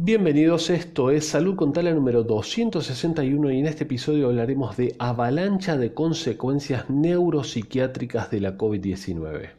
Bienvenidos, esto es Salud con Tala número 261 y en este episodio hablaremos de avalancha de consecuencias neuropsiquiátricas de la COVID-19.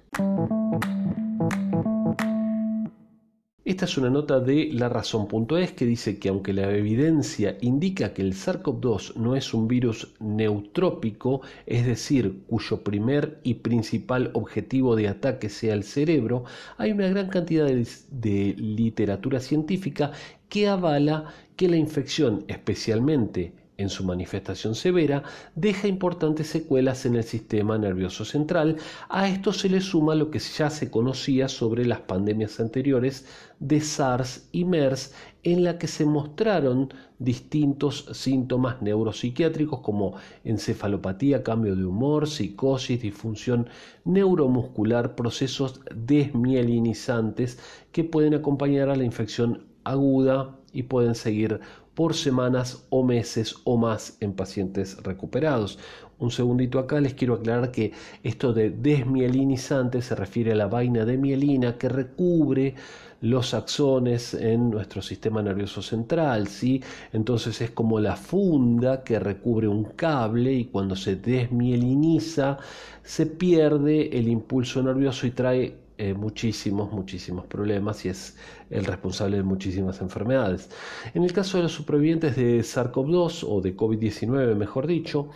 Esta es una nota de la razón.es que dice que aunque la evidencia indica que el SARS-CoV-2 no es un virus neutrópico, es decir, cuyo primer y principal objetivo de ataque sea el cerebro, hay una gran cantidad de, de literatura científica que avala que la infección, especialmente en su manifestación severa, deja importantes secuelas en el sistema nervioso central. A esto se le suma lo que ya se conocía sobre las pandemias anteriores de SARS y MERS, en la que se mostraron distintos síntomas neuropsiquiátricos como encefalopatía, cambio de humor, psicosis, disfunción neuromuscular, procesos desmielinizantes que pueden acompañar a la infección aguda y pueden seguir por semanas o meses o más en pacientes recuperados. Un segundito acá les quiero aclarar que esto de desmielinizante se refiere a la vaina de mielina que recubre los axones en nuestro sistema nervioso central, ¿sí? Entonces es como la funda que recubre un cable y cuando se desmieliniza se pierde el impulso nervioso y trae eh, muchísimos, muchísimos problemas y es el responsable de muchísimas enfermedades. En el caso de los supervivientes de SARS-CoV-2 o de COVID-19, mejor dicho,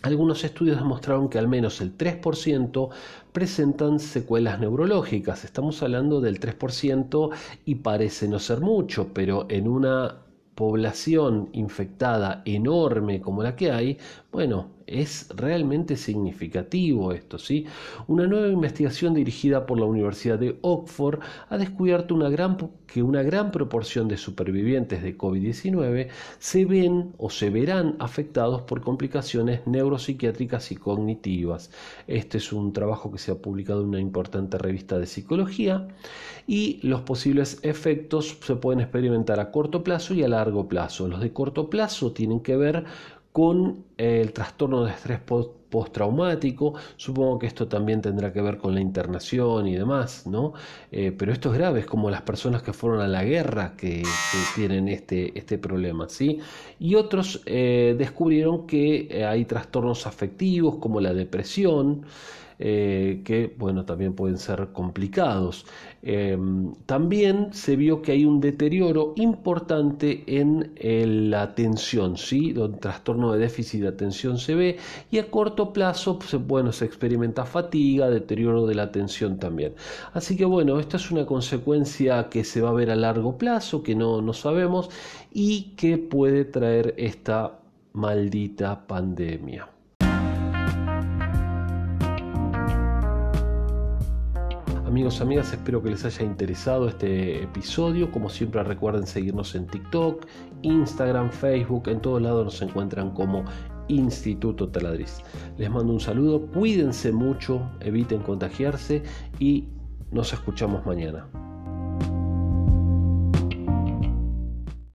algunos estudios demostraron que al menos el 3% presentan secuelas neurológicas. Estamos hablando del 3% y parece no ser mucho, pero en una población infectada enorme como la que hay, bueno, es realmente significativo esto, ¿sí? Una nueva investigación dirigida por la Universidad de Oxford ha descubierto una gran, que una gran proporción de supervivientes de COVID-19 se ven o se verán afectados por complicaciones neuropsiquiátricas y cognitivas. Este es un trabajo que se ha publicado en una importante revista de psicología y los posibles efectos se pueden experimentar a corto plazo y a largo plazo. Los de corto plazo tienen que ver con el trastorno de estrés postraumático. Supongo que esto también tendrá que ver con la internación y demás, ¿no? Eh, pero esto es grave, es como las personas que fueron a la guerra que, tienen este, este problema, ¿sí? Y otros eh, descubrieron que eh, hay trastornos afectivos como la depresión. Eh, que bueno, también pueden ser complicados. Em, también se vio que hay un deterioro importante en la atención, ¿sí? donde trastorno de déficit de atención se ve y a corto plazo pues, bueno, se experimenta fatiga, deterioro de la atención también. Así que bueno, esta es una consecuencia que se va a ver a largo plazo, que no, no sabemos y que puede traer esta maldita pandemia. Amigos, amigas, espero que les haya interesado este episodio. Como siempre recuerden seguirnos en TikTok, Instagram, Facebook, en todos lados nos encuentran como Instituto Taladriz. Les mando un saludo, cuídense mucho, eviten contagiarse y nos escuchamos mañana.